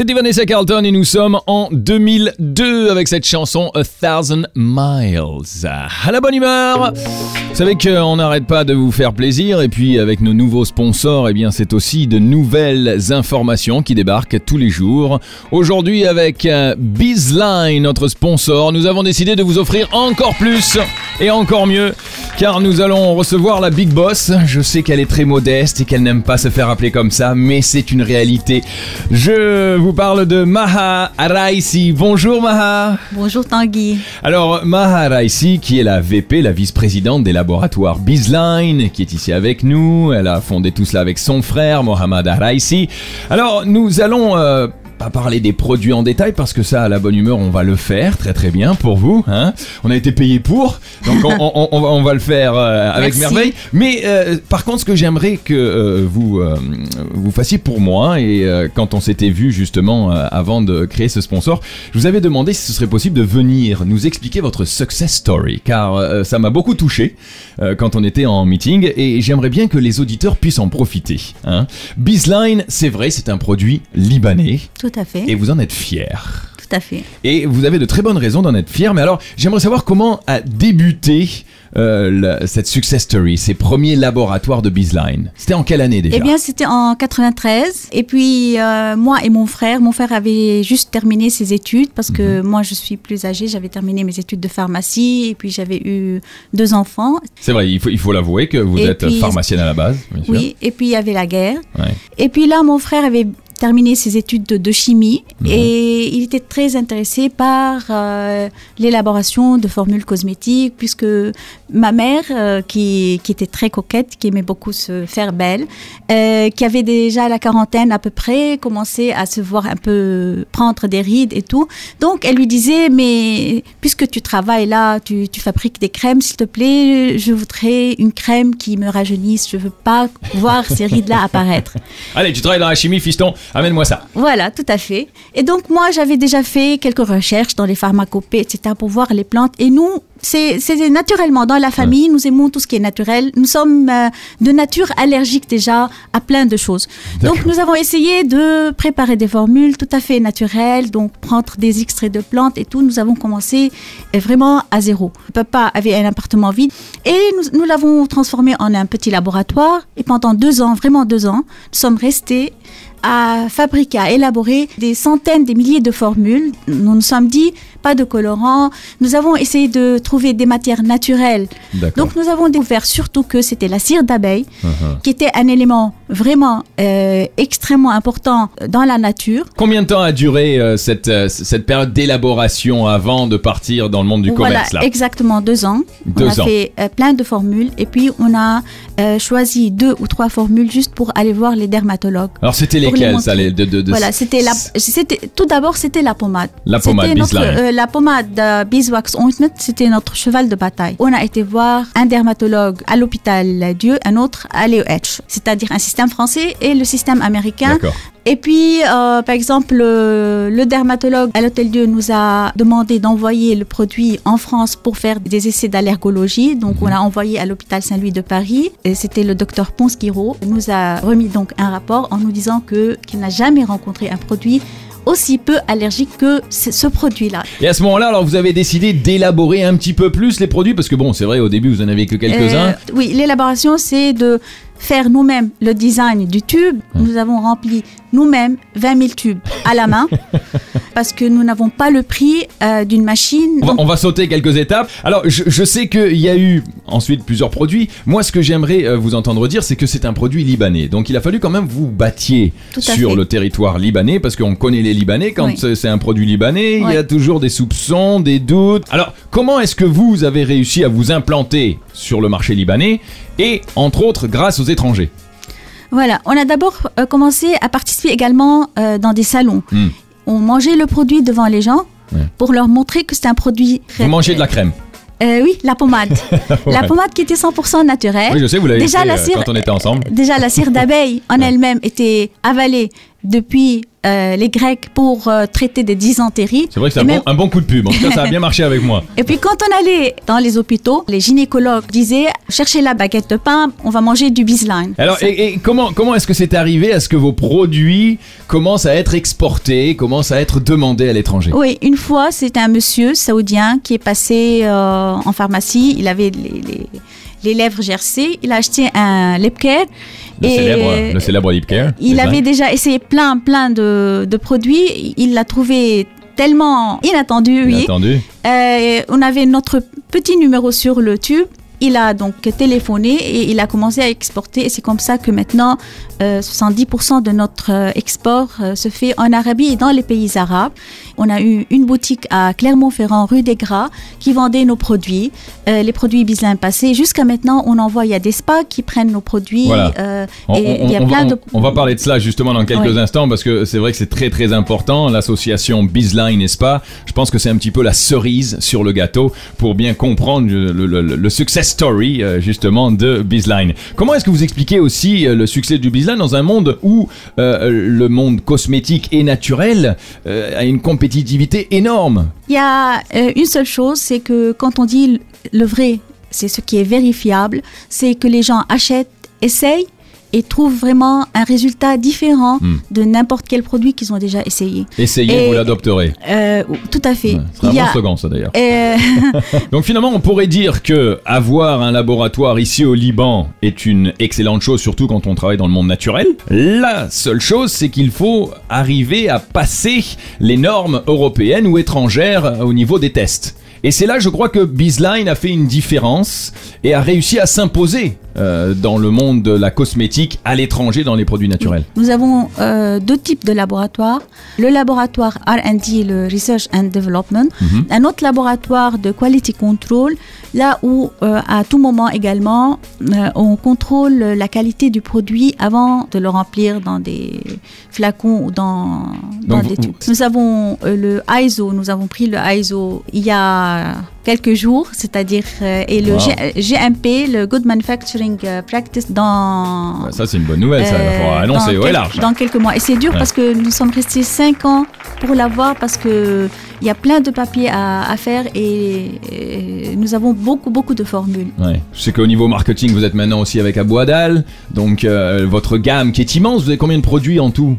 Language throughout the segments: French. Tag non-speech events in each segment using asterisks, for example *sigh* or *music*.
C'était Vanessa Carlton et nous sommes en 2002 avec cette chanson A Thousand Miles. À la bonne humeur Vous savez qu'on n'arrête pas de vous faire plaisir et puis avec nos nouveaux sponsors, eh bien c'est aussi de nouvelles informations qui débarquent tous les jours. Aujourd'hui avec euh, Bizline, notre sponsor, nous avons décidé de vous offrir encore plus et encore mieux car nous allons recevoir la Big Boss. Je sais qu'elle est très modeste et qu'elle n'aime pas se faire appeler comme ça, mais c'est une réalité. Je vous parle de Maha Araisi. Bonjour Maha. Bonjour Tanguy. Alors Maha Araisi, qui est la VP, la vice-présidente des laboratoires Bizline, qui est ici avec nous. Elle a fondé tout cela avec son frère Mohamed Araisi. Alors nous allons euh, pas parler des produits en détail parce que ça, à la bonne humeur, on va le faire très très bien pour vous. Hein on a été payé pour, donc on, on, on, va, on va, le faire euh, avec Merci. merveille. Mais euh, par contre, ce que j'aimerais que euh, vous euh, vous fassiez pour moi et euh, quand on s'était vu justement euh, avant de créer ce sponsor, je vous avais demandé si ce serait possible de venir nous expliquer votre success story, car euh, ça m'a beaucoup touché euh, quand on était en meeting et j'aimerais bien que les auditeurs puissent en profiter. Hein. Bizline, c'est vrai, c'est un produit libanais. Tout à fait. Et vous en êtes fier. Tout à fait. Et vous avez de très bonnes raisons d'en être fier. Mais alors, j'aimerais savoir comment a débuté euh, la- cette success story, ces premiers laboratoires de Bizline. C'était en quelle année déjà Eh bien, c'était en 93. Et puis, euh, moi et mon frère, mon frère avait juste terminé ses études parce que moi, je suis plus âgée. J'avais terminé mes études de pharmacie et puis j'avais eu deux enfants. C'est vrai, il faut, il faut l'avouer que vous Et êtes puis- pharmacienne à la base. Bien sûr. Oui. Et puis, il y avait la guerre. Ouais. Et puis là, mon frère avait terminé ses études de, de chimie Mhm. et il était très intéressé par euh, l'élaboration de formules cosmétiques puisque ma mère, euh, qui, qui était très coquette, qui aimait beaucoup se faire belle, euh, qui avait déjà la quarantaine à peu près, commençait à se voir un peu prendre des rides et tout. Donc elle lui disait, mais puisque tu travailles là, tu, tu fabriques des crèmes, s'il te plaît, je voudrais une crème qui me rajeunisse, je veux pas voir ces rides-là apparaître. *laughs* Allez, tu travailles dans la chimie, fiston, amène-moi ça. Voilà, tout à fait. Et donc moi, j'avais déjà fait quelques recherches dans les pharmacopées, etc., pour voir les plantes. Et nous, c'est naturellement dans la famille, nous aimons tout ce qui est naturel. Nous sommes euh, de nature allergique déjà à plein de choses. Donc nous avons essayé de préparer des formules tout à fait naturelles, donc prendre des extraits de plantes et tout. Nous avons commencé euh, vraiment à zéro. Papa avait un appartement vide et nous, nous l'avons transformé en un petit laboratoire. Et pendant deux ans, vraiment deux ans, nous sommes restés à fabriquer, à élaborer des centaines, des milliers de formules. Nous nous sommes dit, pas de colorants. Nous avons essayé de trouver des matières naturelles. Donc nous avons découvert surtout que c'était la cire d'abeille, Uh-huh. qui était un élément vraiment euh, extrêmement important dans la nature. Combien de temps a duré euh, cette, euh, cette période d'élaboration avant de partir dans le monde du voilà, commerce là exactement deux ans. Deux on a ans. fait plein de formules et puis on a choisi deux ou trois formules juste pour aller voir les dermatologues. Alors c'était Pour les lesquels ça les, de, de, de- Voilà, c'était la, c'était tout d'abord c'était la pommade. La pommade notre, la pommade euh, Beeswax Ointment, c'était notre cheval de bataille. On a été voir un dermatologue à l'hôpital Dieu, un autre à l'EOH, c'est-à-dire un système français et le système américain. Et puis, euh, par exemple, le, le dermatologue à l'Hôtel Dieu nous a demandé d'envoyer le produit en France pour faire des essais d'allergologie. Donc, on a envoyé à l'hôpital Saint-Louis de Paris. Et C'était le docteur Ponce Guiraud. Il nous a remis donc un rapport en nous disant que qu'il n'a jamais rencontré un produit aussi peu allergique que ce, produit-là. Et à ce moment-là, alors vous avez décidé d'élaborer un petit peu plus les produits parce que bon, c'est vrai, au début vous en avez que quelques-uns. Euh, oui, l'élaboration, c'est de faire nous-mêmes le design du tube. Nous avons rempli nous-mêmes 20 000 tubes à la main *laughs* parce que nous n'avons pas le prix euh, d'une machine. On va, Donc, on va sauter quelques étapes. Alors, je, je sais qu'il y a eu ensuite plusieurs produits. Moi, ce que j'aimerais euh, vous entendre dire, c'est que c'est un produit libanais. Donc, il a fallu quand même vous battiez sur fait. le territoire libanais, parce qu'on connaît les Libanais. Quand Oui. c'est un produit libanais, il y a toujours des soupçons, des doutes. Alors, comment est-ce que vous avez réussi à vous implanter sur le marché libanais et, entre autres, grâce aux étrangers Voilà, on a d'abord euh, commencé à participer également euh, dans des salons. Hmm. On mangeait le produit devant les gens pour leur montrer que c'est un produit. Vous mangez de la crème. Euh, oui, la pommade. *laughs* La pommade qui était 100% naturelle. Oui, je sais, vous l'avez Déjà, fait la cire- quand on était ensemble. Déjà, la cire d'abeille en Ouais. elle-même était avalée depuis euh, les Grecs pour euh, traiter des dysenteries. C'est vrai que c'est un, même- bon, un bon coup de pub. En tout cas, ça a bien marché avec moi. *laughs* Et puis quand on allait dans les hôpitaux, les gynécologues disaient cherchez la baguette de pain, on va manger du Bizline. Alors, et, et comment, comment est-ce que c'est arrivé? À ce que vos produits commencent à être exportés, commencent à être demandés à l'étranger? Oui, une fois, c'était un monsieur saoudien qui est passé euh, en pharmacie. Il avait les, les- les lèvres gercées. Il a acheté un care. Le, et célèbre, le célèbre Lip Care Il avait déjà essayé plein, plein de, de produits. Il l'a trouvé tellement inattendu, Bien oui. Euh, on avait notre petit numéro sur le tube. Il a donc téléphoné et il a commencé à exporter. Et c'est comme ça que maintenant, euh, 70% de notre euh, export euh, se fait en Arabie et dans les pays arabes. On a eu une boutique à Clermont-Ferrand, rue des Gras, qui vendait nos produits, euh, les produits Bislin passés. Jusqu'à maintenant, on envoie, il y a des spas qui prennent nos produits. Voilà. euh, On, et on- il y a on plein va, de... on- on va parler de cela justement dans quelques instants parce que c'est vrai que c'est très très important. L'association Bizline, n'est-ce pas? Je pense que c'est un petit peu la cerise sur le gâteau pour bien comprendre le, le- le- le success story euh, justement de Bizline. Comment est-ce que vous expliquez aussi le succès du Bizline dans un monde où euh, le monde cosmétique et naturel a une énorme. Il y a euh, une seule chose, c'est que quand on dit le vrai, c'est ce qui est vérifiable, c'est que les gens achètent, essayent et trouvent vraiment un résultat différent Hmm. de n'importe quel produit qu'ils ont déjà essayé. Essayez, Et- vous l'adopterez. Euh, tout à fait. Ouais, Ce sera Il y un bon a- slogan ça d'ailleurs. euh, *laughs* *laughs* Donc finalement, on pourrait dire que avoir un laboratoire ici au Liban est une excellente chose, surtout quand on travaille dans le monde naturel. La seule chose, c'est qu'il faut arriver à passer les normes européennes ou étrangères au niveau des tests. Et c'est là, je crois, que Bizline a fait une différence et a réussi à s'imposer euh, dans le monde de la cosmétique à l'étranger dans les produits naturels. Nous avons euh, deux types de laboratoires. Le laboratoire R&D, le Research and Development. Mhm. Un autre laboratoire de Quality Control, là où euh, à tout moment également, on contrôle la qualité du produit avant de le remplir dans des flacons ou dans, des vous- tubes. Nous avons le ISO, nous avons pris le ISO il y a quelques jours, c'est-à-dire euh, et le Wow. G- GMP, le Good Manufacturing euh, Practice dans Ça, c'est une bonne nouvelle, ça. Il va falloir euh, annoncer dans ouais, large. Dans quelques mois. Et c'est dur Ouais. parce que nous sommes restés 5 ans pour l'avoir parce que il y a plein de papiers à, à faire et, et nous avons beaucoup, beaucoup de formules. Ouais. Je sais qu'au niveau marketing, vous êtes maintenant aussi avec Abouadal. Donc, euh, votre gamme qui est immense, vous avez combien de produits en tout?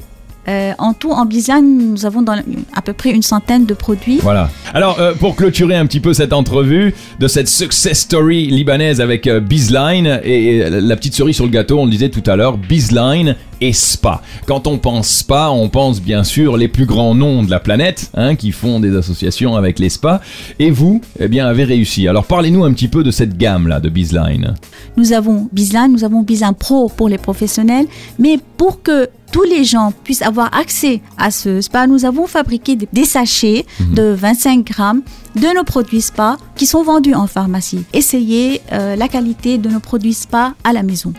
Euh, en tout, en Bizan, nous avons à peu près une centaine de produits. Voilà. Alors, euh, pour clôturer un petit peu cette entrevue de cette success story libanaise avec euh, Bizline et, et la petite cerise sur le gâteau, on le disait tout à l'heure, Bizline et Spa. Quand on pense Spa, on pense bien sûr les plus grands noms de la planète hein, qui font des associations avec les spas. Et vous, eh bien, avez réussi. Alors, parlez-nous un petit peu de cette gamme-là de Bizline. Nous avons Bizan, nous avons Bizan Pro pour les professionnels, mais pour que tous les gens puissent avoir accès à ce spa, nous avons fabriqué des, sachets de 25 grammes de nos produits spa sont vendus en pharmacie. Essayez euh, la qualité de nos produits spa à la maison.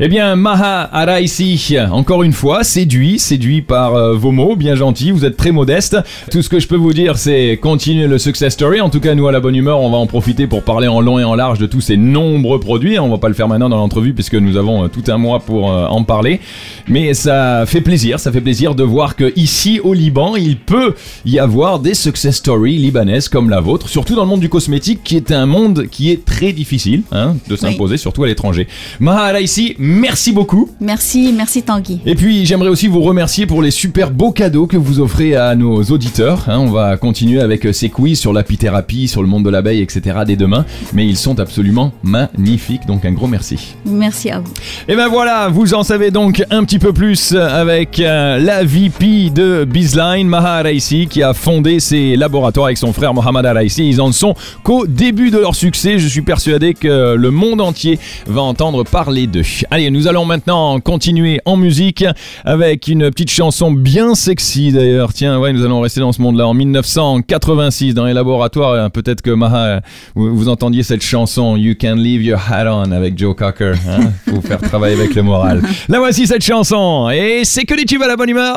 Eh bien, Maha Araisi, encore une fois, séduit, séduit par euh, vos mots, bien gentils, vous êtes très modeste. Tout ce que je peux vous dire, c'est continuer le success story. En tout cas, nous, à la bonne humeur, on va en profiter pour parler en long et en large de tous ces nombreux produits. On va pas le faire maintenant dans l'entrevue puisque nous avons euh, tout un mois pour en parler. Mais ça fait plaisir, ça fait plaisir de voir que ici, au Liban, il peut y avoir des success stories libanaises comme la vôtre, surtout dans le monde du cosmétique, qui est un monde qui est très difficile hein, de s'imposer, surtout à l'étranger. Maha Araisi, merci beaucoup. Merci, merci Tanguy. Et puis j'aimerais aussi vous remercier pour les super beaux cadeaux que vous offrez à nos auditeurs. hein. on va continuer avec euh, ces quiz sur l'apithérapie, sur le monde de l'abeille, etc. dès demain. Mais ils sont absolument magnifiques, donc un gros merci. Merci à vous. Et ben voilà, vous en savez donc un petit peu plus avec euh, la VP de Bizline, Maha Araisi, qui a fondé ses laboratoires avec son frère Mohamed Araisi. Ils en sont qu'au début de leur succès. Je suis persuadé que le monde entier va entendre parler d'eux. Allez, nous allons maintenant continuer en musique avec une petite chanson bien sexy d'ailleurs. Tiens, ouais, nous allons rester dans ce monde-là. En 1986, dans les laboratoires, euh, peut-être que Maha, vous, entendiez cette chanson You Can Leave Your Hat On avec Joe Cocker. Hein Faut faire travailler avec le moral. La voici cette chanson et c'est que les tubes à la bonne humeur.